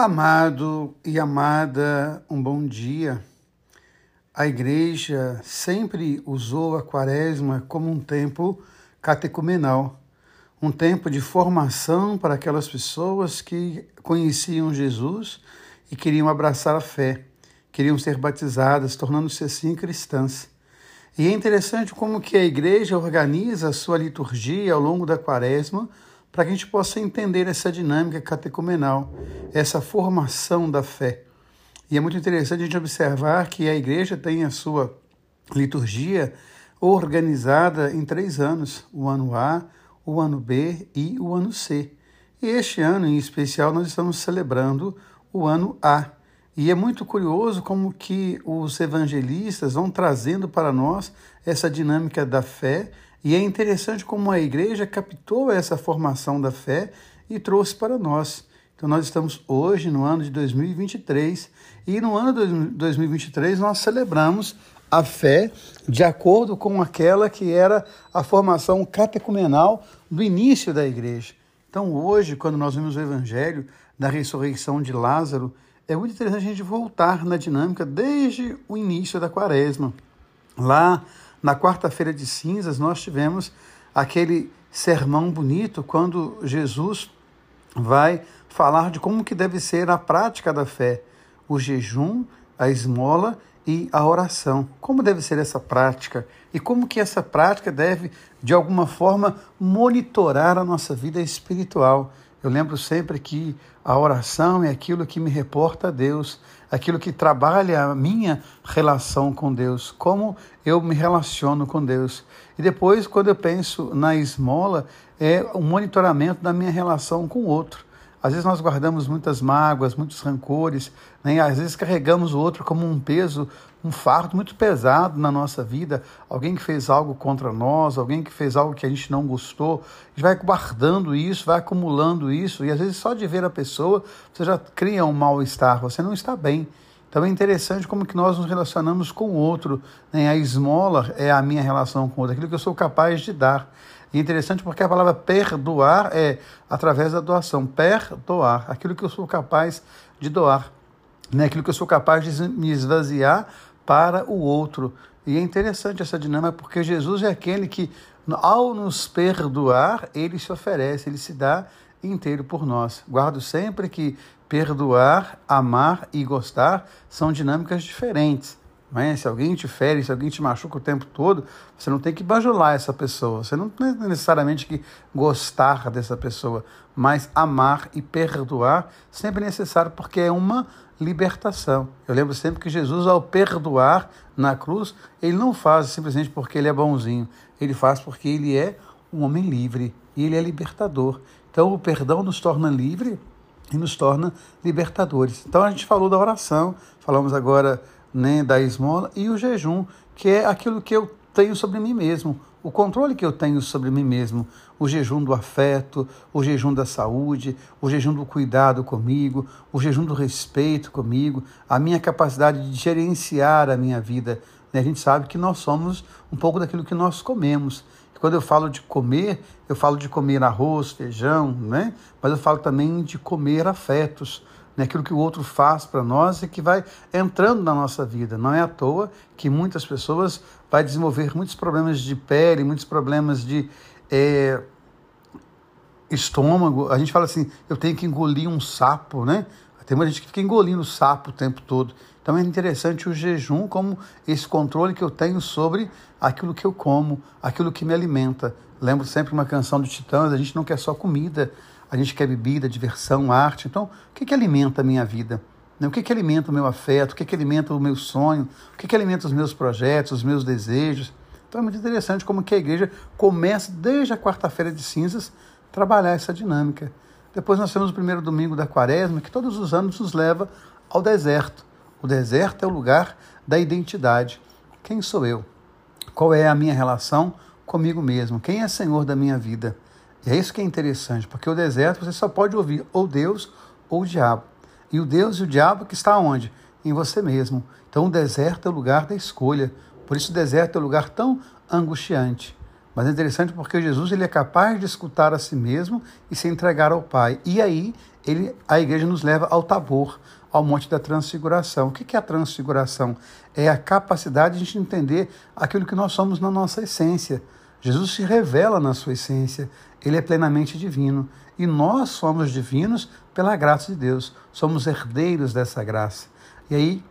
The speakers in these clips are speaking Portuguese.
Amado e amada, um bom dia. A igreja sempre usou a quaresma como um tempo catecumenal, um tempo de formação para aquelas pessoas que conheciam Jesus e queriam abraçar a fé, queriam ser batizadas, tornando-se assim cristãs. E é interessante como que a igreja organiza a sua liturgia ao longo da quaresma, para que a gente possa entender essa dinâmica catecumenal, essa formação da fé. E é muito interessante a gente observar que a igreja tem a sua liturgia organizada em três anos: o ano A, o ano B e o ano C. E este ano, em especial, nós estamos celebrando o ano A. E é muito curioso como que os evangelistas vão trazendo para nós essa dinâmica da fé e é interessante como a igreja captou essa formação da fé e trouxe para nós. Então, nós estamos hoje no ano de 2023 e no ano de 2023 nós celebramos a fé de acordo com aquela que era a formação catecumenal do início da igreja. Então, hoje, quando nós vemos o evangelho da ressurreição de Lázaro, é muito interessante a gente voltar na dinâmica desde o início da quaresma. Lá na quarta-feira de cinzas, nós tivemos aquele sermão bonito quando Jesus vai falar de como que deve ser a prática da fé, o jejum, a esmola e a oração. Como deve ser essa prática e como que essa prática deve de alguma forma monitorar a nossa vida espiritual. Eu lembro sempre que a oração é aquilo que me reporta a Deus, aquilo que trabalha a minha relação com Deus, como eu me relaciono com Deus. E depois, quando eu penso na esmola, é o monitoramento da minha relação com o outro. Às vezes nós guardamos muitas mágoas, muitos rancores, né? às vezes carregamos o outro como um peso, um fardo muito pesado na nossa vida. Alguém que fez algo contra nós, alguém que fez algo que a gente não gostou, a gente vai guardando isso, vai acumulando isso, e às vezes só de ver a pessoa você já cria um mal-estar, você não está bem. Então é interessante como que nós nos relacionamos com o outro. Né? A esmola é a minha relação com o outro, aquilo que eu sou capaz de dar. E interessante porque a palavra perdoar é através da doação. Perdoar, aquilo que eu sou capaz de doar, né? aquilo que eu sou capaz de me esvaziar para o outro. E é interessante essa dinâmica porque Jesus é aquele que, ao nos perdoar, ele se oferece, ele se dá inteiro por nós. Guardo sempre que perdoar, amar e gostar são dinâmicas diferentes. É? Se alguém te fere, se alguém te machuca o tempo todo, você não tem que bajular essa pessoa. Você não tem necessariamente que gostar dessa pessoa, mas amar e perdoar sempre é necessário porque é uma libertação. Eu lembro sempre que Jesus, ao perdoar na cruz, ele não faz simplesmente porque ele é bonzinho, ele faz porque ele é um homem livre e ele é libertador. Então o perdão nos torna livre e nos torna libertadores. Então a gente falou da oração, falamos agora né, da esmola e o jejum, que é aquilo que eu tenho sobre mim mesmo, o controle que eu tenho sobre mim mesmo, o jejum do afeto, o jejum da saúde, o jejum do cuidado comigo, o jejum do respeito comigo, a minha capacidade de gerenciar a minha vida. Né? A gente sabe que nós somos um pouco daquilo que nós comemos. Quando eu falo de comer, eu falo de comer arroz, feijão, né? mas eu falo também de comer afetos né? aquilo que o outro faz para nós e que vai entrando na nossa vida. Não é à toa que muitas pessoas vai desenvolver muitos problemas de pele, muitos problemas de é, estômago. A gente fala assim, eu tenho que engolir um sapo, né? Tem muita gente que fica engolindo sapo o tempo todo. Então é interessante o jejum como esse controle que eu tenho sobre aquilo que eu como, aquilo que me alimenta. Lembro sempre uma canção do Titãs, a gente não quer só comida, a gente quer bebida, diversão, arte. Então, o que, que alimenta a minha vida? Né? O que, que alimenta o meu afeto? O que, que alimenta o meu sonho? O que, que alimenta os meus projetos, os meus desejos? Então é muito interessante como que a igreja começa desde a quarta-feira de cinzas trabalhar essa dinâmica. Depois nós temos o primeiro domingo da quaresma, que todos os anos nos leva ao deserto. O deserto é o lugar da identidade. Quem sou eu? Qual é a minha relação comigo mesmo? Quem é Senhor da minha vida? E é isso que é interessante, porque o deserto você só pode ouvir ou Deus ou o diabo. E o Deus e o diabo que está onde? Em você mesmo. Então o deserto é o lugar da escolha. Por isso o deserto é um lugar tão angustiante. Mas é interessante porque Jesus ele é capaz de escutar a si mesmo e se entregar ao Pai. E aí ele, a igreja nos leva ao Tabor, ao Monte da Transfiguração. O que é a transfiguração? É a capacidade de a gente entender aquilo que nós somos na nossa essência. Jesus se revela na sua essência, ele é plenamente divino. E nós somos divinos pela graça de Deus, somos herdeiros dessa graça. E aí,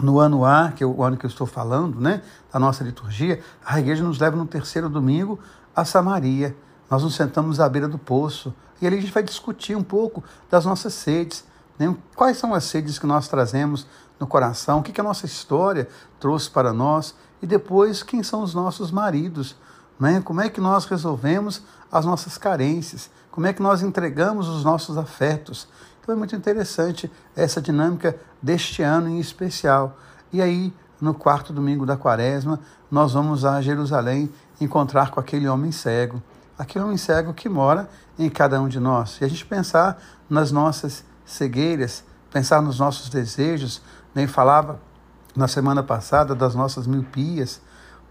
no ano A, que é o ano que eu estou falando, né, da nossa liturgia, a igreja nos leva no terceiro domingo a Samaria. Nós nos sentamos à beira do poço e ali a gente vai discutir um pouco das nossas sedes. Né? Quais são as sedes que nós trazemos no coração? O que, que a nossa história trouxe para nós? E depois, quem são os nossos maridos? Né? Como é que nós resolvemos as nossas carências? Como é que nós entregamos os nossos afetos? Então é muito interessante essa dinâmica deste ano em especial. E aí, no quarto domingo da quaresma, nós vamos a Jerusalém encontrar com aquele homem cego. Aquele homem cego que mora em cada um de nós. E a gente pensar nas nossas cegueiras, pensar nos nossos desejos, nem falava na semana passada das nossas miopias,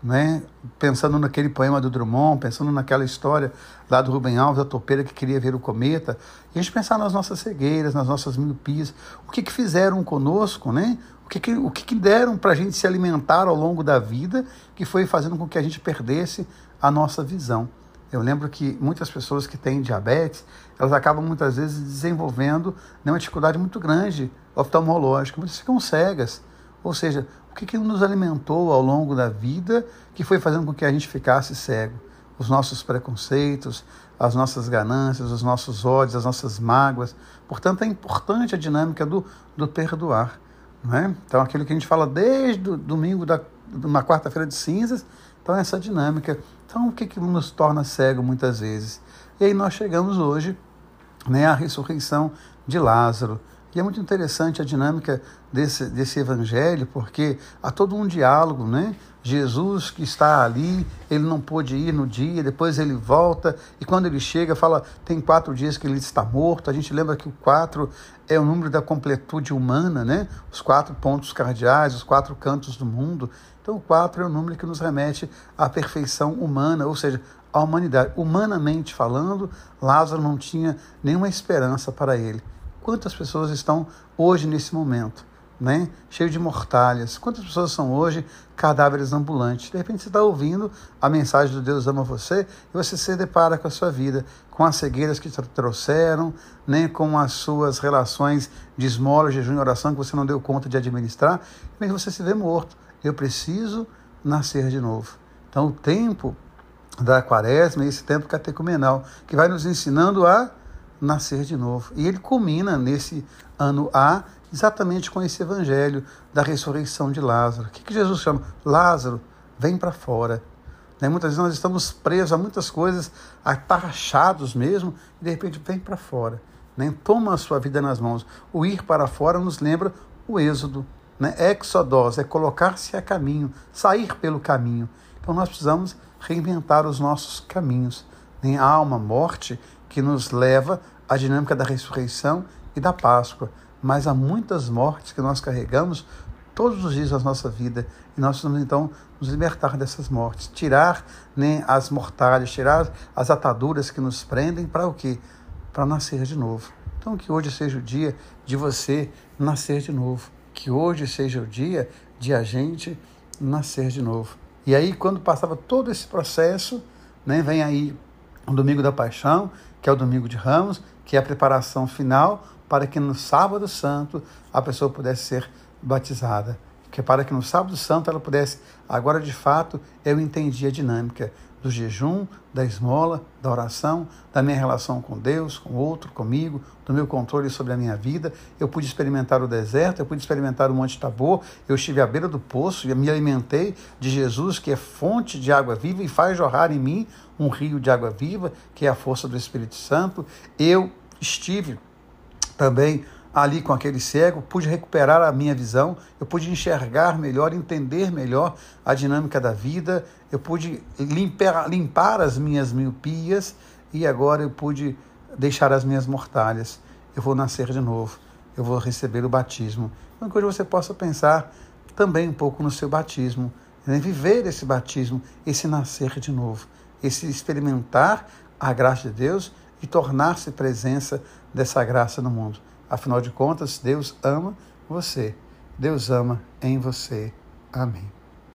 né? pensando naquele poema do Drummond, pensando naquela história lá do Rubem Alves, a topeira que queria ver o cometa, e a gente pensar nas nossas cegueiras, nas nossas miopias, o que, que fizeram conosco, né? o que, que, o que, que deram para a gente se alimentar ao longo da vida, que foi fazendo com que a gente perdesse a nossa visão. Eu lembro que muitas pessoas que têm diabetes, elas acabam muitas vezes desenvolvendo né, uma dificuldade muito grande oftalmológica, muitas ficam cegas. Ou seja, o que, nos alimentou ao longo da vida que foi fazendo com que a gente ficasse cego? Os nossos preconceitos, as nossas ganâncias, os nossos ódios, as nossas mágoas. Portanto, é importante a dinâmica do, do perdoar. Não é? Então, aquilo que a gente fala desde o domingo, da, uma quarta-feira de cinzas, então essa dinâmica. Então, o que, que nos torna cego muitas vezes? E aí nós chegamos hoje né, à ressurreição de Lázaro. E é muito interessante a dinâmica desse, desse evangelho, porque há todo um diálogo, né? Jesus que está ali, ele não pôde ir no dia, depois ele volta, e quando ele chega, fala, tem quatro dias que ele está morto. A gente lembra que o quatro é o número da completude humana, né? Os quatro pontos cardeais, os quatro cantos do mundo. Então, o quatro é o número que nos remete à perfeição humana, ou seja, à humanidade. Humanamente falando, Lázaro não tinha nenhuma esperança para ele. Quantas pessoas estão hoje nesse momento, né? Cheio de mortalhas. Quantas pessoas são hoje cadáveres ambulantes? De repente você está ouvindo a mensagem do Deus ama você e você se depara com a sua vida, com as cegueiras que te trouxeram, né? com as suas relações de esmola, jejum e oração que você não deu conta de administrar, e você se vê morto. Eu preciso nascer de novo. Então o tempo da quaresma é esse tempo catecumenal que vai nos ensinando a nascer de novo. E ele culmina nesse ano A exatamente com esse evangelho da ressurreição de Lázaro. O que, que Jesus chama? Lázaro, vem para fora. Né? Muitas vezes nós estamos presos a muitas coisas, atarrachados mesmo, e de repente vem para fora. Né? Toma a sua vida nas mãos. O ir para fora nos lembra o êxodo. Né? Exodós é colocar-se a caminho, sair pelo caminho. Então nós precisamos reinventar os nossos caminhos. Nem alma, morte, que nos leva à dinâmica da ressurreição e da Páscoa. Mas há muitas mortes que nós carregamos todos os dias da nossa vida e nós precisamos então nos libertar dessas mortes, tirar né, as mortalhas, tirar as ataduras que nos prendem para o quê? Para nascer de novo. Então que hoje seja o dia de você nascer de novo, que hoje seja o dia de a gente nascer de novo. E aí quando passava todo esse processo, né, vem aí o domingo da paixão, que é o domingo de Ramos, que é a preparação final para que no sábado santo a pessoa pudesse ser batizada. Que para que no sábado santo ela pudesse, agora de fato, eu entendi a dinâmica do jejum, da esmola, da oração, da minha relação com Deus, com o outro, comigo, do meu controle sobre a minha vida. Eu pude experimentar o deserto, eu pude experimentar o Monte Tabor, eu estive à beira do poço e me alimentei de Jesus, que é fonte de água viva e faz jorrar em mim um rio de água viva, que é a força do Espírito Santo. Eu estive também ali com aquele cego, pude recuperar a minha visão, eu pude enxergar melhor, entender melhor a dinâmica da vida, eu pude limpar, limpar as minhas miopias e agora eu pude deixar as minhas mortalhas. Eu vou nascer de novo, eu vou receber o batismo. Então, que hoje você possa pensar também um pouco no seu batismo, né? viver esse batismo, esse nascer de novo, esse experimentar a graça de Deus e tornar-se presença dessa graça no mundo. Afinal de contas, Deus ama você. Deus ama em você. Amém.